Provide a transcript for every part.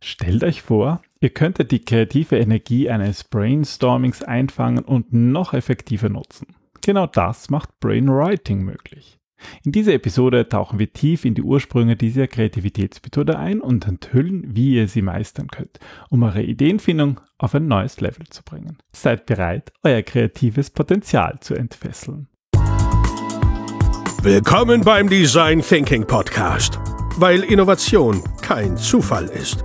Stellt euch vor, ihr könntet die kreative Energie eines Brainstormings einfangen und noch effektiver nutzen. Genau das macht Brainwriting möglich. In dieser Episode tauchen wir tief in die Ursprünge dieser Kreativitätsmethode ein und enthüllen, wie ihr sie meistern könnt, um eure Ideenfindung auf ein neues Level zu bringen. Seid bereit, euer kreatives Potenzial zu entfesseln. Willkommen beim Design Thinking Podcast, weil Innovation kein Zufall ist.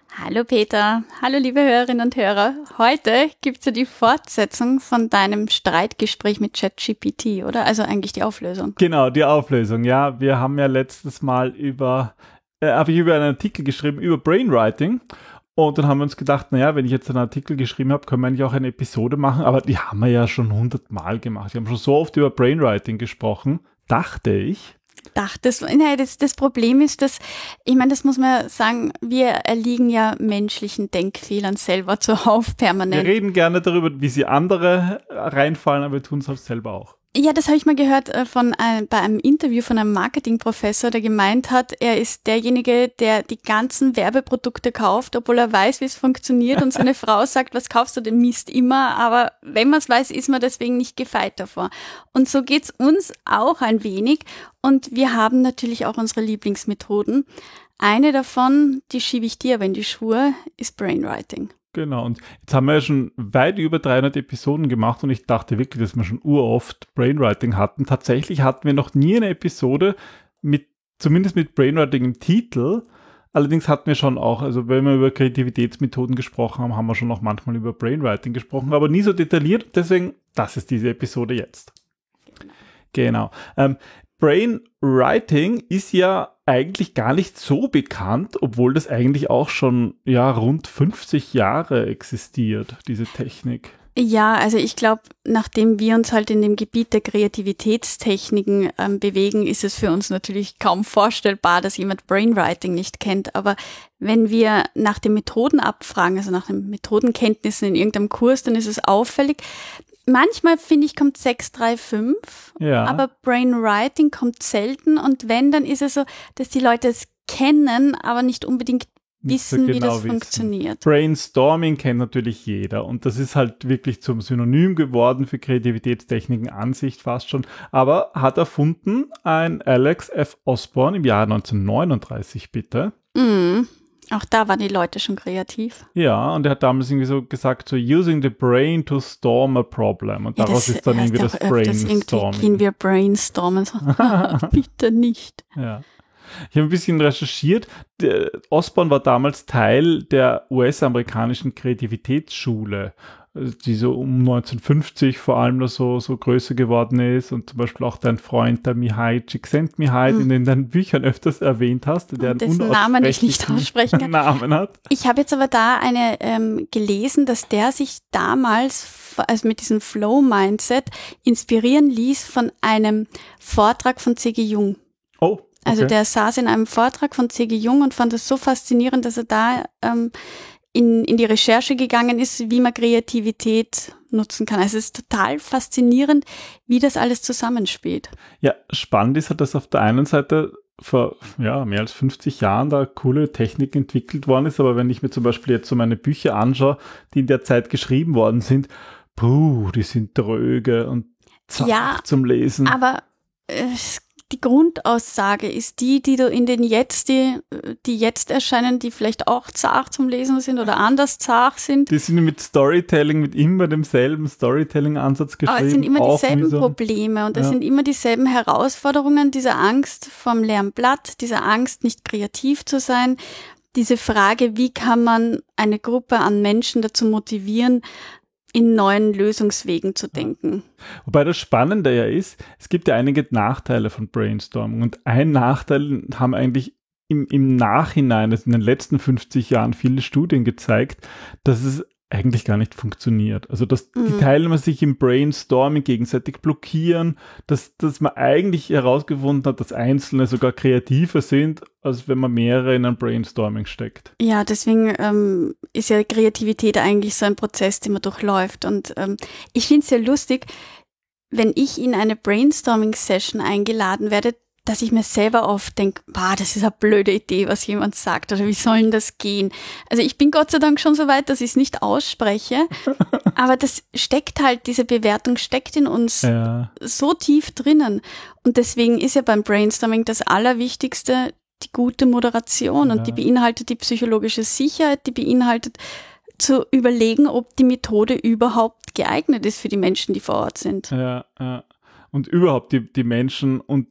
Hallo Peter, hallo liebe Hörerinnen und Hörer. Heute gibt's ja die Fortsetzung von deinem Streitgespräch mit ChatGPT, oder? Also eigentlich die Auflösung. Genau, die Auflösung. Ja, wir haben ja letztes Mal über, äh, habe ich über einen Artikel geschrieben über Brainwriting. Und dann haben wir uns gedacht, naja, wenn ich jetzt einen Artikel geschrieben habe, können wir eigentlich auch eine Episode machen. Aber die haben wir ja schon hundertmal gemacht. Wir haben schon so oft über Brainwriting gesprochen, dachte ich dachtest. Nein, das, das Problem ist, dass, ich meine, das muss man sagen, wir erliegen ja menschlichen Denkfehlern selber zuhauf permanent. Wir reden gerne darüber, wie sie andere reinfallen, aber wir tun es halt selber auch. Ja, das habe ich mal gehört äh, von ein, bei einem Interview von einem Marketingprofessor, der gemeint hat, er ist derjenige, der die ganzen Werbeprodukte kauft, obwohl er weiß, wie es funktioniert und seine Frau sagt, was kaufst du den Mist immer, aber wenn man es weiß, ist man deswegen nicht gefeit davor. Und so geht's uns auch ein wenig und wir haben natürlich auch unsere Lieblingsmethoden. Eine davon, die schiebe ich dir aber in die Schuhe, ist Brainwriting. Genau, und jetzt haben wir ja schon weit über 300 Episoden gemacht und ich dachte wirklich, dass wir schon uroft Brainwriting hatten. Tatsächlich hatten wir noch nie eine Episode mit, zumindest mit Brainwriting im Titel. Allerdings hatten wir schon auch, also wenn wir über Kreativitätsmethoden gesprochen haben, haben wir schon auch manchmal über Brainwriting gesprochen, aber nie so detailliert. Deswegen, das ist diese Episode jetzt. Genau. Ähm, Brainwriting ist ja eigentlich gar nicht so bekannt, obwohl das eigentlich auch schon ja rund 50 Jahre existiert, diese Technik. Ja, also ich glaube, nachdem wir uns halt in dem Gebiet der Kreativitätstechniken ähm, bewegen, ist es für uns natürlich kaum vorstellbar, dass jemand Brainwriting nicht kennt. Aber wenn wir nach den Methoden abfragen, also nach den Methodenkenntnissen in irgendeinem Kurs, dann ist es auffällig, manchmal finde ich, kommt 635, ja. aber Brainwriting kommt selten und wenn, dann ist es so, dass die Leute es kennen, aber nicht unbedingt wissen, so genau wie das wissen. funktioniert. Brainstorming kennt natürlich jeder und das ist halt wirklich zum Synonym geworden für Kreativitätstechniken Ansicht fast schon, aber hat erfunden ein Alex F. Osborne im Jahr 1939 bitte. Mhm. Auch da waren die Leute schon kreativ. Ja, und er hat damals irgendwie so gesagt, so using the brain to storm a problem. Und daraus ja, ist dann irgendwie das Brainstorming. Gehen wir brainstormen. So, bitte nicht. Ja. Ich habe ein bisschen recherchiert. Der Osborne war damals Teil der US-amerikanischen Kreativitätsschule die so um 1950 vor allem so, so größer geworden ist und zum Beispiel auch dein Freund, der Mihai Csikszentmihalyi, mhm. den du in deinen Büchern öfters erwähnt hast, der einen Namen ich nicht aussprechen kann. Namen hat. Ich habe jetzt aber da eine ähm, gelesen, dass der sich damals also mit diesem Flow-Mindset inspirieren ließ von einem Vortrag von C.G. Jung. Oh. Also okay. Also der saß in einem Vortrag von C.G. Jung und fand es so faszinierend, dass er da ähm, in, in die Recherche gegangen ist, wie man Kreativität nutzen kann. Also es ist total faszinierend, wie das alles zusammenspielt. Ja, spannend ist halt, dass auf der einen Seite vor ja, mehr als 50 Jahren da coole Technik entwickelt worden ist, aber wenn ich mir zum Beispiel jetzt so meine Bücher anschaue, die in der Zeit geschrieben worden sind, puh, die sind dröge und zart ja, zum Lesen. Aber es die Grundaussage ist die, die du in den jetzt, die, die jetzt erscheinen, die vielleicht auch zart zum Lesen sind oder anders zart sind. Die sind mit Storytelling, mit immer demselben Storytelling-Ansatz geschrieben. Aber es sind immer dieselben so, Probleme und es ja. sind immer dieselben Herausforderungen, diese Angst vom leeren Blatt, diese Angst, nicht kreativ zu sein, diese Frage, wie kann man eine Gruppe an Menschen dazu motivieren, in neuen Lösungswegen zu denken. Wobei das Spannende ja ist, es gibt ja einige Nachteile von Brainstorming und ein Nachteil haben eigentlich im, im Nachhinein, also in den letzten 50 Jahren viele Studien gezeigt, dass es eigentlich gar nicht funktioniert. Also dass Mhm. die Teilnehmer sich im Brainstorming gegenseitig blockieren, dass, dass man eigentlich herausgefunden hat, dass Einzelne sogar kreativer sind, als wenn man mehrere in ein Brainstorming steckt. Ja, deswegen ähm, ist ja Kreativität eigentlich so ein Prozess, den man durchläuft. Und ähm, ich finde es ja lustig, wenn ich in eine Brainstorming-Session eingeladen werde, dass ich mir selber oft denke, bah, das ist eine blöde Idee, was jemand sagt, oder wie soll denn das gehen? Also ich bin Gott sei Dank schon so weit, dass ich es nicht ausspreche, aber das steckt halt, diese Bewertung steckt in uns Ja, so tief drinnen. Und deswegen ist ja beim Brainstorming das Allerwichtigste die gute Moderation und Ja. die beinhaltet die psychologische Sicherheit, die beinhaltet zu überlegen, ob die Methode überhaupt geeignet ist für die Menschen, die vor Ort sind. ja, ja. Und überhaupt die, die Menschen und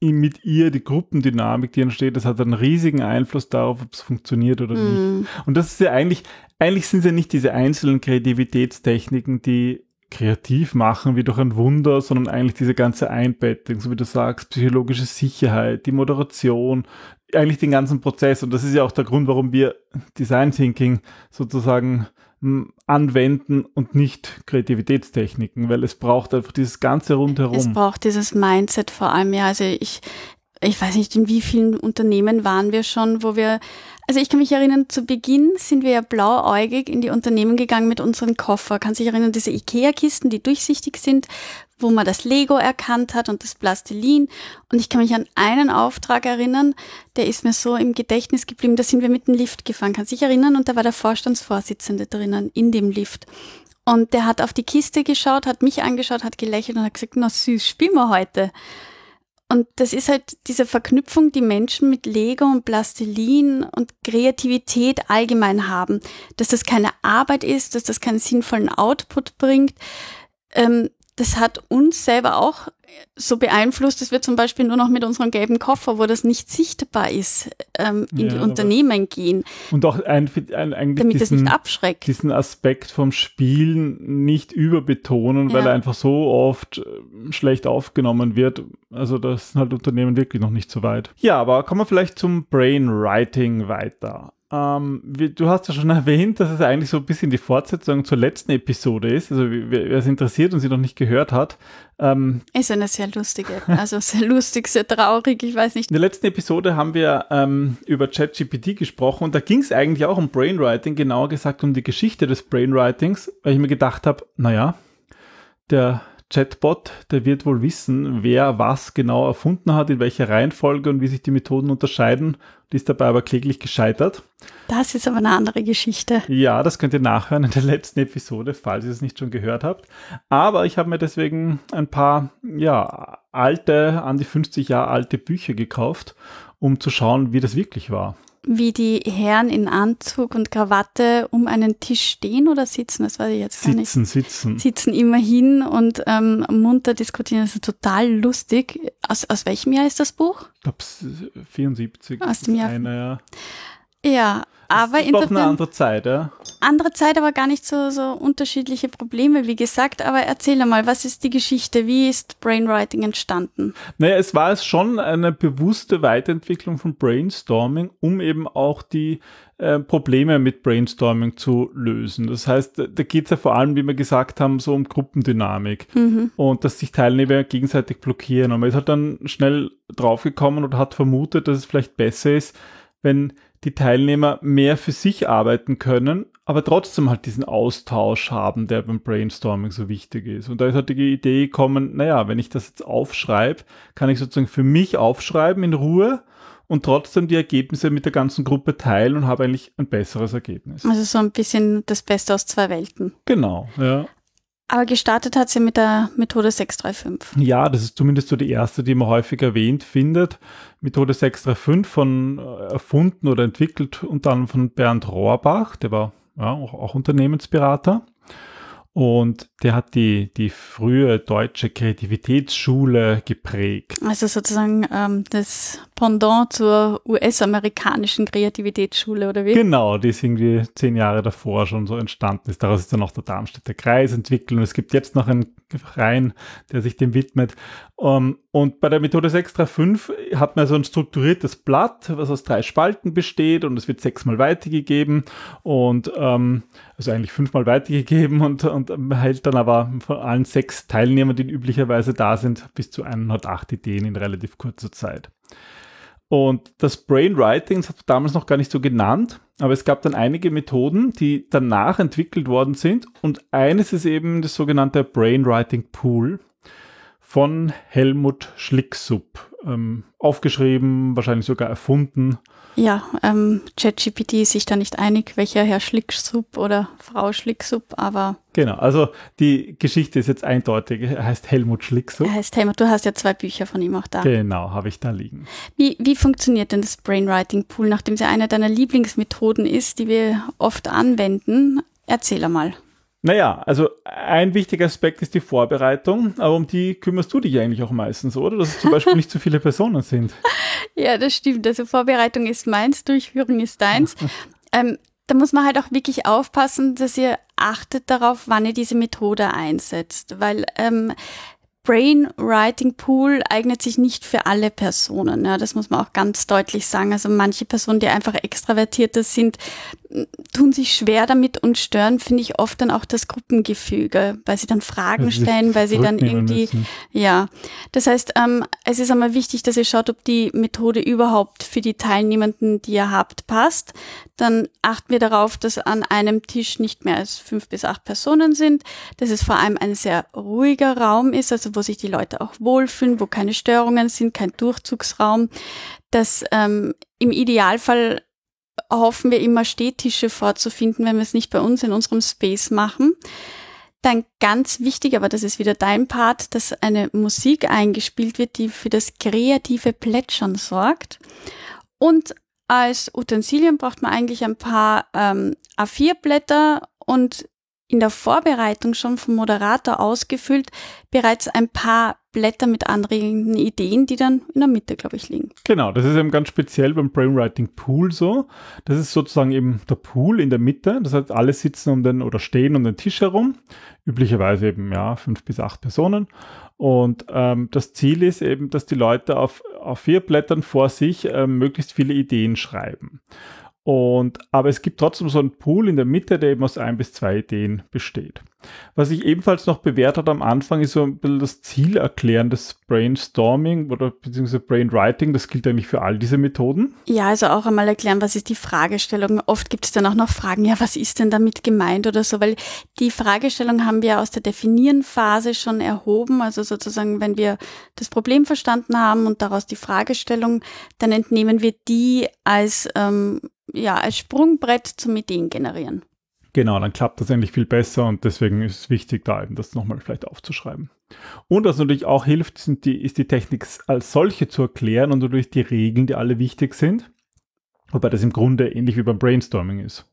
mit ihr die Gruppendynamik, die entsteht, das hat einen riesigen Einfluss darauf, ob es funktioniert oder nicht. Mm, Und das ist ja eigentlich, eigentlich sind es ja nicht diese einzelnen Kreativitätstechniken, die kreativ machen wie durch ein Wunder, sondern eigentlich diese ganze Einbettung, so wie du sagst, psychologische Sicherheit, die Moderation, eigentlich den ganzen Prozess. Und das ist ja auch der Grund, warum wir Design Thinking sozusagen anwenden und nicht Kreativitätstechniken, weil es braucht einfach dieses ganze Es rundherum. braucht dieses Mindset vor allem, ja. Also ich, ich weiß nicht, in wie vielen Unternehmen waren wir schon, wo wir, also ich kann mich erinnern, zu Beginn sind wir ja blauäugig in die Unternehmen gegangen mit unseren Koffer. Kann sich erinnern, diese Ikea-Kisten, die durchsichtig sind, wo man das Lego erkannt hat und das Plastilin. Und ich kann mich an einen Auftrag erinnern, der ist mir so im Gedächtnis geblieben. Da sind wir mit dem Lift gefahren, kann sich erinnern, und da war der Vorstandsvorsitzende drinnen in dem Lift. Und der hat auf die Kiste geschaut, hat mich angeschaut, hat gelächelt und hat gesagt, na süß, spielen wir heute. Und das ist halt diese Verknüpfung, die Menschen mit Lego und Plastilin und Kreativität allgemein haben. Dass das keine Arbeit ist, dass das keinen sinnvollen Output bringt. Ähm, das hat uns selber auch so beeinflusst, dass wir zum Beispiel nur noch mit unserem gelben Koffer, wo das nicht sichtbar ist, ähm, in Ja, die Unternehmen gehen, Und auch ein, ein, eigentlich damit es diesen, nicht abschreckt. diesen Aspekt vom Spielen nicht überbetonen, weil Ja. er einfach so oft äh, schlecht aufgenommen wird. Also das sind halt Unternehmen wirklich noch nicht so weit. Ja, aber kommen wir vielleicht zum Brainwriting weiter. Ähm, wie, du hast ja schon erwähnt, dass es eigentlich so ein bisschen die Fortsetzung zur letzten Episode ist. Also wer es interessiert und sie noch nicht gehört hat, ähm, Ist eine sehr lustige, also sehr lustig, sehr traurig, ich weiß nicht. in der letzten Episode haben wir ähm, über ChatGPT gesprochen und da ging es eigentlich auch um Brainwriting, genauer gesagt um die Geschichte des Brainwritings, weil ich mir gedacht habe, naja, der Chatbot, der wird wohl wissen, wer was genau erfunden hat, in welcher Reihenfolge und wie sich die Methoden unterscheiden, die ist dabei aber kläglich gescheitert. Das ist aber eine andere Geschichte. Ja, das könnt ihr nachhören in der letzten Episode, falls ihr es nicht schon gehört habt. Aber ich habe mir deswegen ein paar, ja, alte, an die 50 Jahre alte Bücher gekauft, um zu schauen, wie das wirklich war. Wie die Herren in Anzug und Krawatte um einen Tisch stehen oder sitzen, das weiß ich jetzt gar nicht. Sitzen, sitzen. Sitzen immerhin und ähm, munter diskutieren. Das ist total lustig. Aus, aus welchem Jahr ist das Buch? Ich glaube, 74. Aus dem Jahr- Eine, ja. Ja, aber ist doch eine andere Zeit, ja. andere Zeit, aber gar nicht so, so unterschiedliche Probleme, wie gesagt. Aber erzähl einmal, was ist die Geschichte? Wie ist Brainwriting entstanden? Naja, es war es schon eine bewusste Weiterentwicklung von Brainstorming, um eben auch die äh, Probleme mit Brainstorming zu lösen. Das heißt, da- da geht es ja vor allem, wie wir gesagt haben, so um Gruppendynamik Mhm. und dass sich Teilnehmer gegenseitig blockieren. Und man ist halt dann schnell draufgekommen und hat vermutet, dass es vielleicht besser ist, wenn die Teilnehmer mehr für sich arbeiten können, aber trotzdem halt diesen Austausch haben, der beim Brainstorming so wichtig ist. Und da ist halt die Idee gekommen, naja, wenn ich das jetzt aufschreibe, kann ich sozusagen für mich aufschreiben in Ruhe und trotzdem die Ergebnisse mit der ganzen Gruppe teilen und habe eigentlich ein besseres Ergebnis. Also so ein bisschen das Beste aus zwei Welten. Genau, ja. Aber gestartet hat sie mit der Methode 635. Ja, das ist zumindest so die erste, die man häufig erwähnt findet. Methode 635 von äh, erfunden oder entwickelt unter anderem von Bernd Rohrbach, der war ja, auch, auch Unternehmensberater. Und der hat die, die frühe deutsche Kreativitätsschule geprägt. Also sozusagen ähm, das Pendant zur US-amerikanischen Kreativitätsschule oder wie? Genau, die ist irgendwie zehn Jahre davor schon so entstanden ist. Daraus ist dann auch der Darmstädter Kreis entwickelt und es gibt jetzt noch einen Verein, der sich dem widmet. Um, und bei der Methode 635 hat man so ein strukturiertes Blatt, was aus drei Spalten besteht und es wird sechsmal weitergegeben und ähm, also eigentlich fünfmal weitergegeben und, und hält dann aber von allen sechs Teilnehmern, die üblicherweise da sind, bis zu 108 Ideen in relativ kurzer Zeit. Und das Brainwriting, das hat man damals noch gar nicht so genannt, aber es gab dann einige Methoden, die danach entwickelt worden sind. Und eines ist eben das sogenannte Brainwriting Pool von Helmut Schlicksup. Ähm, aufgeschrieben, wahrscheinlich sogar erfunden. Ja, ähm, ChatGPT ist sich da nicht einig, welcher Herr Schlicksup oder Frau Schlicksup, aber. Genau, also die Geschichte ist jetzt eindeutig. Er heißt Helmut Schlicksup. Er heißt Helmut, du hast ja zwei Bücher von ihm auch da. Genau, habe ich da liegen. Wie, wie funktioniert denn das Brainwriting Pool, nachdem es ja eine deiner Lieblingsmethoden ist, die wir oft anwenden? Erzähl einmal. Naja, also ein wichtiger Aspekt ist die Vorbereitung, aber um die kümmerst du dich eigentlich auch meistens, oder? Dass es zum Beispiel nicht zu viele Personen sind. Ja, das stimmt. Also Vorbereitung ist meins, Durchführung ist deins. ähm, da muss man halt auch wirklich aufpassen, dass ihr achtet darauf, wann ihr diese Methode einsetzt, weil ähm, Brainwriting Pool eignet sich nicht für alle Personen. Ja, das muss man auch ganz deutlich sagen. Also manche Personen, die einfach extravertierter sind, tun sich schwer damit und stören, finde ich, oft dann auch das Gruppengefüge, weil sie dann Fragen also stellen, weil sie dann irgendwie, müssen. ja. Das heißt, ähm, es ist einmal wichtig, dass ihr schaut, ob die Methode überhaupt für die Teilnehmenden, die ihr habt, passt. Dann achten wir darauf, dass an einem Tisch nicht mehr als fünf bis acht Personen sind, dass es vor allem ein sehr ruhiger Raum ist, also wo sich die Leute auch wohlfühlen, wo keine Störungen sind, kein Durchzugsraum, dass ähm, im Idealfall hoffen wir immer Stehtische vorzufinden, wenn wir es nicht bei uns in unserem Space machen. Dann ganz wichtig, aber das ist wieder dein Part, dass eine Musik eingespielt wird, die für das kreative Plätschern sorgt. Und als Utensilien braucht man eigentlich ein paar ähm, A4-Blätter und in der Vorbereitung schon vom Moderator ausgefüllt bereits ein paar Blätter mit anregenden Ideen, die dann in der Mitte, glaube ich, liegen. Genau, das ist eben ganz speziell beim Brainwriting Pool so. Das ist sozusagen eben der Pool in der Mitte. Das heißt, alle sitzen um den oder stehen um den Tisch herum. Üblicherweise eben, ja, fünf bis acht Personen. Und ähm, das Ziel ist eben, dass die Leute auf, auf vier Blättern vor sich äh, möglichst viele Ideen schreiben. Und, aber es gibt trotzdem so einen Pool in der Mitte, der eben aus ein bis zwei Ideen besteht. Was sich ebenfalls noch bewährt hat am Anfang, ist so ein bisschen das Ziel erklären des Brainstorming oder beziehungsweise Brainwriting. Das gilt eigentlich für all diese Methoden. Ja, also auch einmal erklären, was ist die Fragestellung. Oft gibt es dann auch noch Fragen, ja, was ist denn damit gemeint oder so, weil die Fragestellung haben wir aus der Definieren-Phase schon erhoben. Also sozusagen, wenn wir das Problem verstanden haben und daraus die Fragestellung, dann entnehmen wir die als ähm, ja, als Sprungbrett zum Ideen generieren. Genau, dann klappt das endlich viel besser und deswegen ist es wichtig, da eben das nochmal vielleicht aufzuschreiben. Und was natürlich auch hilft, sind die, ist die Technik als solche zu erklären und natürlich die Regeln, die alle wichtig sind. Wobei das im Grunde ähnlich wie beim Brainstorming ist.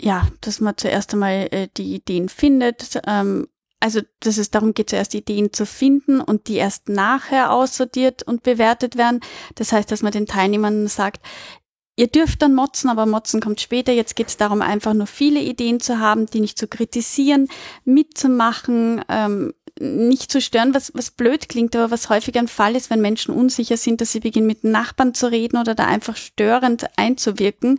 Ja, dass man zuerst einmal äh, die Ideen findet. Ähm, also, dass es darum geht, zuerst Ideen zu finden und die erst nachher aussortiert und bewertet werden. Das heißt, dass man den Teilnehmern sagt, Ihr dürft dann motzen, aber motzen kommt später. Jetzt geht es darum, einfach nur viele Ideen zu haben, die nicht zu kritisieren, mitzumachen, ähm, nicht zu stören, was, was blöd klingt, aber was häufig ein Fall ist, wenn Menschen unsicher sind, dass sie beginnen mit Nachbarn zu reden oder da einfach störend einzuwirken.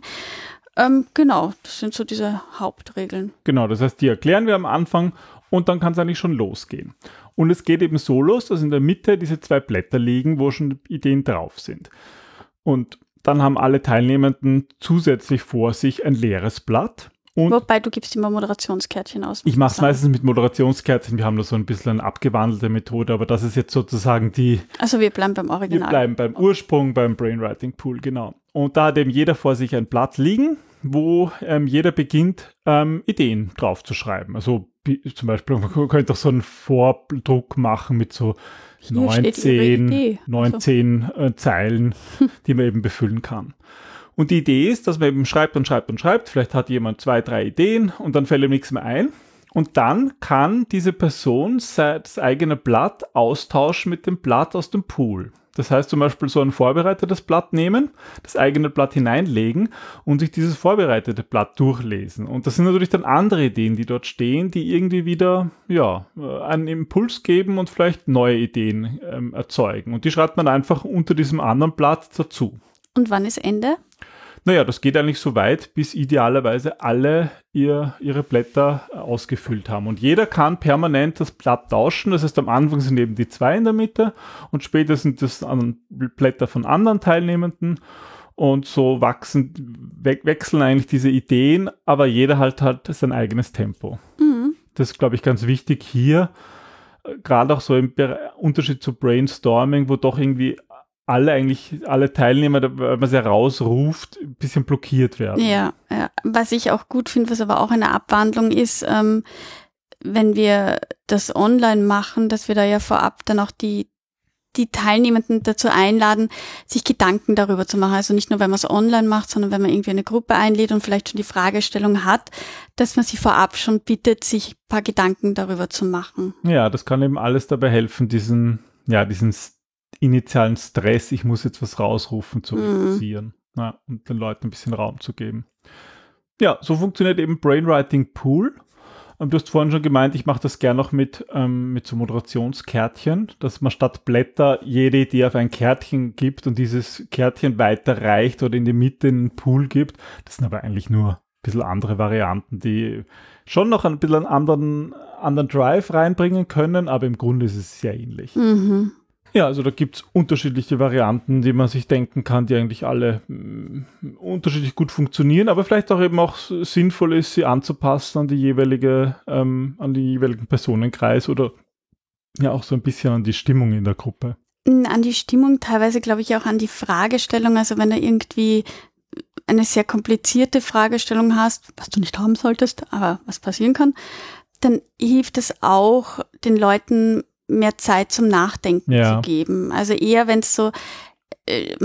Ähm, genau, das sind so diese Hauptregeln. Genau, das heißt, die erklären wir am Anfang und dann kann es eigentlich schon losgehen. Und es geht eben so los, dass in der Mitte diese zwei Blätter liegen, wo schon Ideen drauf sind. Und dann haben alle Teilnehmenden zusätzlich vor sich ein leeres Blatt. Und Wobei du gibst immer Moderationskärtchen aus. Ich mache es meistens mit Moderationskärtchen. Wir haben da so ein bisschen eine abgewandelte Methode, aber das ist jetzt sozusagen die. Also wir bleiben beim Original. Wir bleiben beim Ursprung, beim Brainwriting Pool, genau. Und da hat eben jeder vor sich ein Blatt liegen, wo ähm, jeder beginnt, ähm, Ideen draufzuschreiben. Also zum Beispiel, man könnte auch so einen Vordruck machen mit so 19, 19 also. äh, Zeilen, die man eben befüllen kann. Und die Idee ist, dass man eben schreibt und schreibt und schreibt. Vielleicht hat jemand zwei, drei Ideen und dann fällt ihm nichts mehr ein. Und dann kann diese Person das eigene Blatt austauschen mit dem Blatt aus dem Pool. Das heißt zum Beispiel so ein vorbereitetes Blatt nehmen, das eigene Blatt hineinlegen und sich dieses vorbereitete Blatt durchlesen. Und das sind natürlich dann andere Ideen, die dort stehen, die irgendwie wieder ja, äh, einen Impuls geben und vielleicht neue Ideen ähm, erzeugen. Und die schreibt man einfach unter diesem anderen Blatt dazu. Und wann ist Ende? Naja, das geht eigentlich so weit, bis idealerweise alle ihr, ihre Blätter ausgefüllt haben. Und jeder kann permanent das Blatt tauschen. Das heißt, am Anfang sind eben die zwei in der Mitte und später sind das Blätter von anderen Teilnehmenden. Und so wachsen, we wechseln eigentlich diese Ideen, aber jeder halt hat sein eigenes Tempo. Mhm. Das ist, glaube ich, ganz wichtig hier gerade auch so im Unterschied zu Brainstorming, wo doch irgendwie alle eigentlich, alle Teilnehmer, wenn man sie rausruft, ein bisschen blockiert werden. Ja, ja. was ich auch gut finde, was aber auch eine Abwandlung ist, ähm, wenn wir das online machen, dass wir da ja vorab dann auch die, die Teilnehmenden dazu einladen, sich Gedanken darüber zu machen. Also nicht nur, wenn man es online macht, sondern wenn man irgendwie eine Gruppe einlädt und vielleicht schon die Fragestellung hat, dass man sie vorab schon bittet, sich ein paar Gedanken darüber zu machen. Ja, das kann eben alles dabei helfen, diesen, ja, diesen initialen Stress, ich muss jetzt was rausrufen, zu mhm. reduzieren ja, und den Leuten ein bisschen Raum zu geben. Ja, so funktioniert eben Brainwriting Pool. Ähm, du hast vorhin schon gemeint, ich mache das gerne noch mit, ähm, mit so Moderationskärtchen, dass man statt Blätter jede Idee auf ein Kärtchen gibt und dieses Kärtchen weiterreicht oder in die Mitte in den Pool gibt. Das sind aber eigentlich nur ein bisschen andere Varianten, die schon noch ein bisschen einen anderen, anderen Drive reinbringen können, aber im Grunde ist es sehr ähnlich. Mhm. Ja, also da gibt es unterschiedliche Varianten, die man sich denken kann, die eigentlich alle mm, unterschiedlich gut funktionieren, aber vielleicht auch eben auch sinnvoll ist, sie anzupassen an die jeweilige, ähm, an den jeweiligen Personenkreis oder ja auch so ein bisschen an die Stimmung in der Gruppe. An die Stimmung, teilweise glaube ich auch an die Fragestellung. Also wenn du irgendwie eine sehr komplizierte Fragestellung hast, was du nicht haben solltest, aber was passieren kann, dann hilft es auch, den Leuten mehr Zeit zum Nachdenken ja. zu geben. Also eher, wenn es so, äh,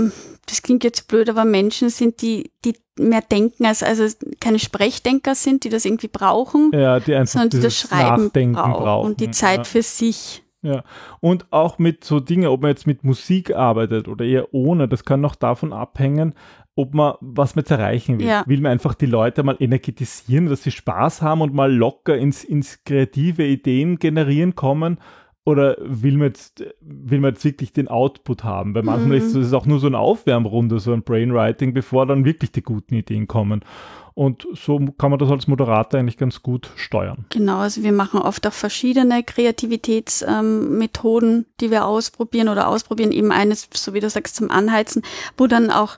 das klingt jetzt blöd, aber Menschen sind, die, die mehr denken, als also keine Sprechdenker sind, die das irgendwie brauchen, ja, die einfach sondern die das Schreiben brauchen, brauchen, und die Zeit ja. für sich. Ja, und auch mit so Dingen, ob man jetzt mit Musik arbeitet oder eher ohne, das kann noch davon abhängen, ob man was mit erreichen will. Ja. Will man einfach die Leute mal energetisieren, dass sie Spaß haben und mal locker ins, ins kreative Ideen generieren kommen oder will man jetzt, will man jetzt wirklich den Output haben? Weil manchmal mhm. ist es auch nur so eine Aufwärmrunde, so ein Brainwriting, bevor dann wirklich die guten Ideen kommen. Und so kann man das als Moderator eigentlich ganz gut steuern. Genau, also wir machen oft auch verschiedene Kreativitätsmethoden, ähm, die wir ausprobieren oder ausprobieren. Eben eines, so wie du sagst, zum Anheizen, wo dann auch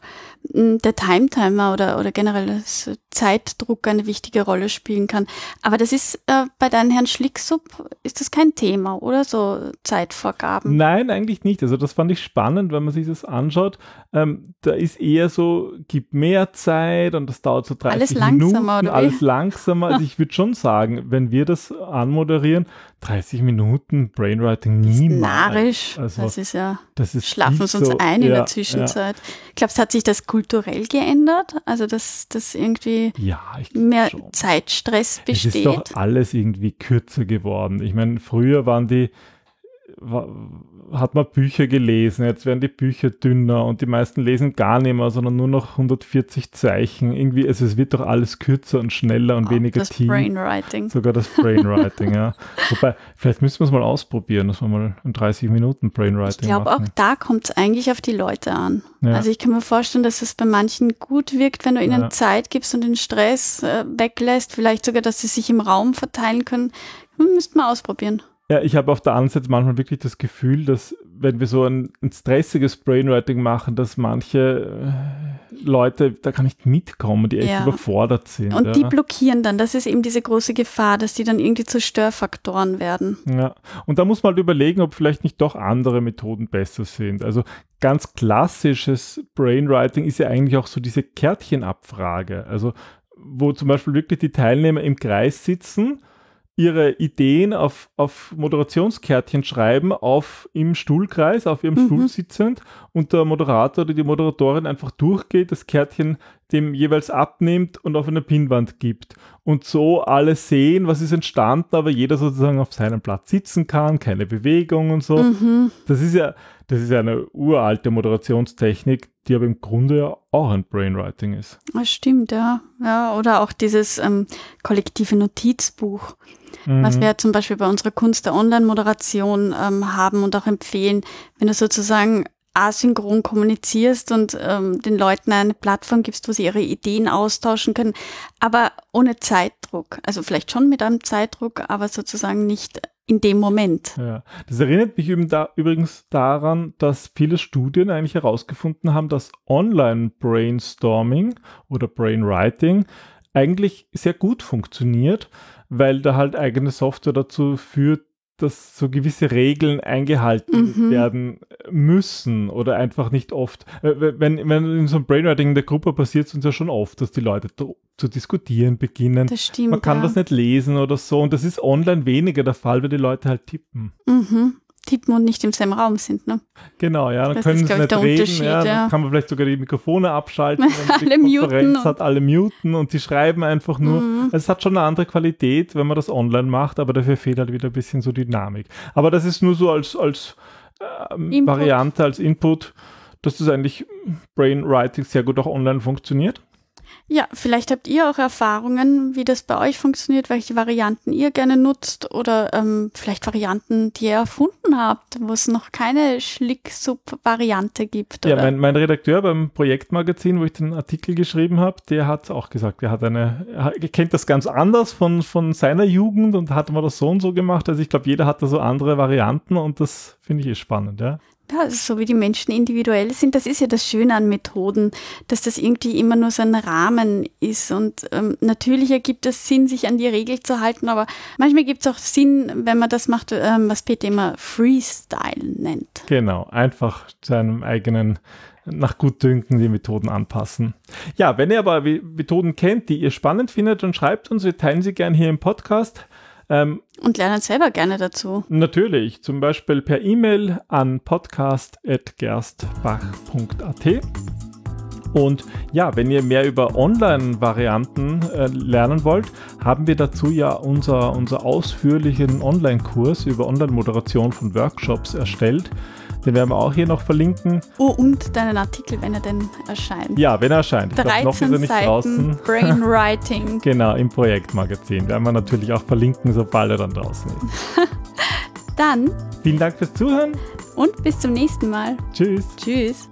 der Timetimer oder, oder generell das Zeitdruck eine wichtige Rolle spielen kann. Aber das ist äh, bei deinem Herrn Schlicksup, ist das kein Thema, oder so Zeitvorgaben? Nein, eigentlich nicht. Also das fand ich spannend, wenn man sich das anschaut. Ähm, da ist eher so, gibt mehr Zeit und das dauert so 30 alles Minuten. Langsamer, oder alles langsamer. Also ich würde schon sagen, wenn wir das anmoderieren, 30 Minuten Brainwriting niemals. Narisch. Also, das ist ja, das ist schlafen uns so, ein in ja, der Zwischenzeit. Ja. Glaubst du, hat sich das kulturell geändert? Also, dass, dass irgendwie ja, mehr schon. Zeitstress besteht? Es ist doch alles irgendwie kürzer geworden. Ich meine, früher waren die, hat man Bücher gelesen, jetzt werden die Bücher dünner und die meisten lesen gar nicht mehr, sondern nur noch 140 Zeichen. Irgendwie, also es wird doch alles kürzer und schneller und oh, weniger das tief. Brainwriting. Sogar das Brainwriting, ja. Wobei, vielleicht müssen wir es mal ausprobieren, dass wir mal in 30 Minuten Brainwriting Ich glaube, auch da kommt es eigentlich auf die Leute an. Ja. Also ich kann mir vorstellen, dass es bei manchen gut wirkt, wenn du ihnen ja. Zeit gibst und den Stress äh, weglässt, vielleicht sogar, dass sie sich im Raum verteilen können. Müssten wir ausprobieren. Ja, ich habe auf der anderen Seite manchmal wirklich das Gefühl, dass wenn wir so ein, ein stressiges Brainwriting machen, dass manche äh, Leute da gar nicht mitkommen, die echt ja. überfordert sind. Und ja. die blockieren dann. Das ist eben diese große Gefahr, dass die dann irgendwie zu Störfaktoren werden. Ja, und da muss man halt überlegen, ob vielleicht nicht doch andere Methoden besser sind. Also ganz klassisches Brainwriting ist ja eigentlich auch so diese Kärtchenabfrage. Also wo zum Beispiel wirklich die Teilnehmer im Kreis sitzen ihre Ideen auf, auf Moderationskärtchen schreiben, auf im Stuhlkreis, auf ihrem mhm. Stuhl sitzend und der Moderator oder die Moderatorin einfach durchgeht, das Kärtchen dem jeweils abnimmt und auf eine Pinnwand gibt. Und so alle sehen, was ist entstanden, aber jeder sozusagen auf seinem Platz sitzen kann, keine Bewegung und so. Mhm. Das ist ja, Das ist eine uralte Moderationstechnik, die aber im Grunde ja auch ein Brainwriting ist. Das stimmt, ja. ja oder auch dieses ähm, kollektive Notizbuch, mhm. was wir zum Beispiel bei unserer Kunst der Online-Moderation ähm, haben und auch empfehlen, wenn du sozusagen asynchron kommunizierst und ähm, den Leuten eine Plattform gibst, wo sie ihre Ideen austauschen können, aber ohne Zeitdruck. Also vielleicht schon mit einem Zeitdruck, aber sozusagen nicht in dem Moment. Ja, das erinnert mich da, übrigens daran, dass viele Studien eigentlich herausgefunden haben, dass Online-Brainstorming oder Brainwriting eigentlich sehr gut funktioniert, weil da halt eigene Software dazu führt, dass so gewisse Regeln eingehalten mhm. werden müssen oder einfach nicht oft. Äh, wenn, wenn in so einem Brainwriting in der Gruppe passiert es uns ja schon oft, dass die Leute zu diskutieren beginnen. Das stimmt. Man kann ja. das nicht lesen oder so. Und das ist online weniger der Fall, weil die Leute halt tippen. Mhm tippen und nicht im selben Raum sind. Ne? Genau, ja, dann das können sie nicht reden. Ja, ja. Kann man vielleicht sogar die Mikrofone abschalten. alle muten. hat alle muten und die schreiben einfach nur. Mhm. Es hat schon eine andere Qualität, wenn man das online macht, aber dafür fehlt halt wieder ein bisschen so Dynamik. Aber das ist nur so als, als ähm, Variante, als Input, dass das eigentlich Brainwriting sehr gut auch online funktioniert. Ja, vielleicht habt ihr auch Erfahrungen, wie das bei euch funktioniert, welche Varianten ihr gerne nutzt oder ähm, vielleicht Varianten, die ihr erfunden habt, wo es noch keine Schlick-Sub-Variante gibt. Ja, mein, mein, Redakteur beim Projektmagazin, wo ich den Artikel geschrieben habe, der hat auch gesagt, er hat eine, er kennt das ganz anders von, von seiner Jugend und hat mal das so und so gemacht. Also ich glaube, jeder hat da so andere Varianten und das finde ich eh spannend, ja. Ja, also so wie die Menschen individuell sind, das ist ja das Schöne an Methoden, dass das irgendwie immer nur so ein Rahmen ist. Und ähm, natürlich ergibt es Sinn, sich an die Regel zu halten, aber manchmal gibt es auch Sinn, wenn man das macht, ähm, was Peter immer Freestyle nennt. Genau, einfach seinem eigenen nach Gutdünken die Methoden anpassen. Ja, wenn ihr aber Methoden kennt, die ihr spannend findet, dann schreibt uns, wir teilen sie gerne hier im Podcast. Ähm, und lernen selber gerne dazu. Natürlich, zum Beispiel per E-Mail an podcast.gerstbach.at. Und ja, wenn ihr mehr über Online-Varianten äh, lernen wollt, haben wir dazu ja unser, unser ausführlichen Online-Kurs über Online-Moderation von Workshops erstellt. Den werden wir auch hier noch verlinken. Oh, und deinen Artikel, wenn er denn erscheint. Ja, wenn er erscheint. Ich 13 glaub, noch ist er nicht Seiten draußen. Brainwriting. genau, im Projektmagazin. Werden wir natürlich auch verlinken, sobald er dann draußen ist. dann. Vielen Dank fürs Zuhören. Und bis zum nächsten Mal. Tschüss. Tschüss.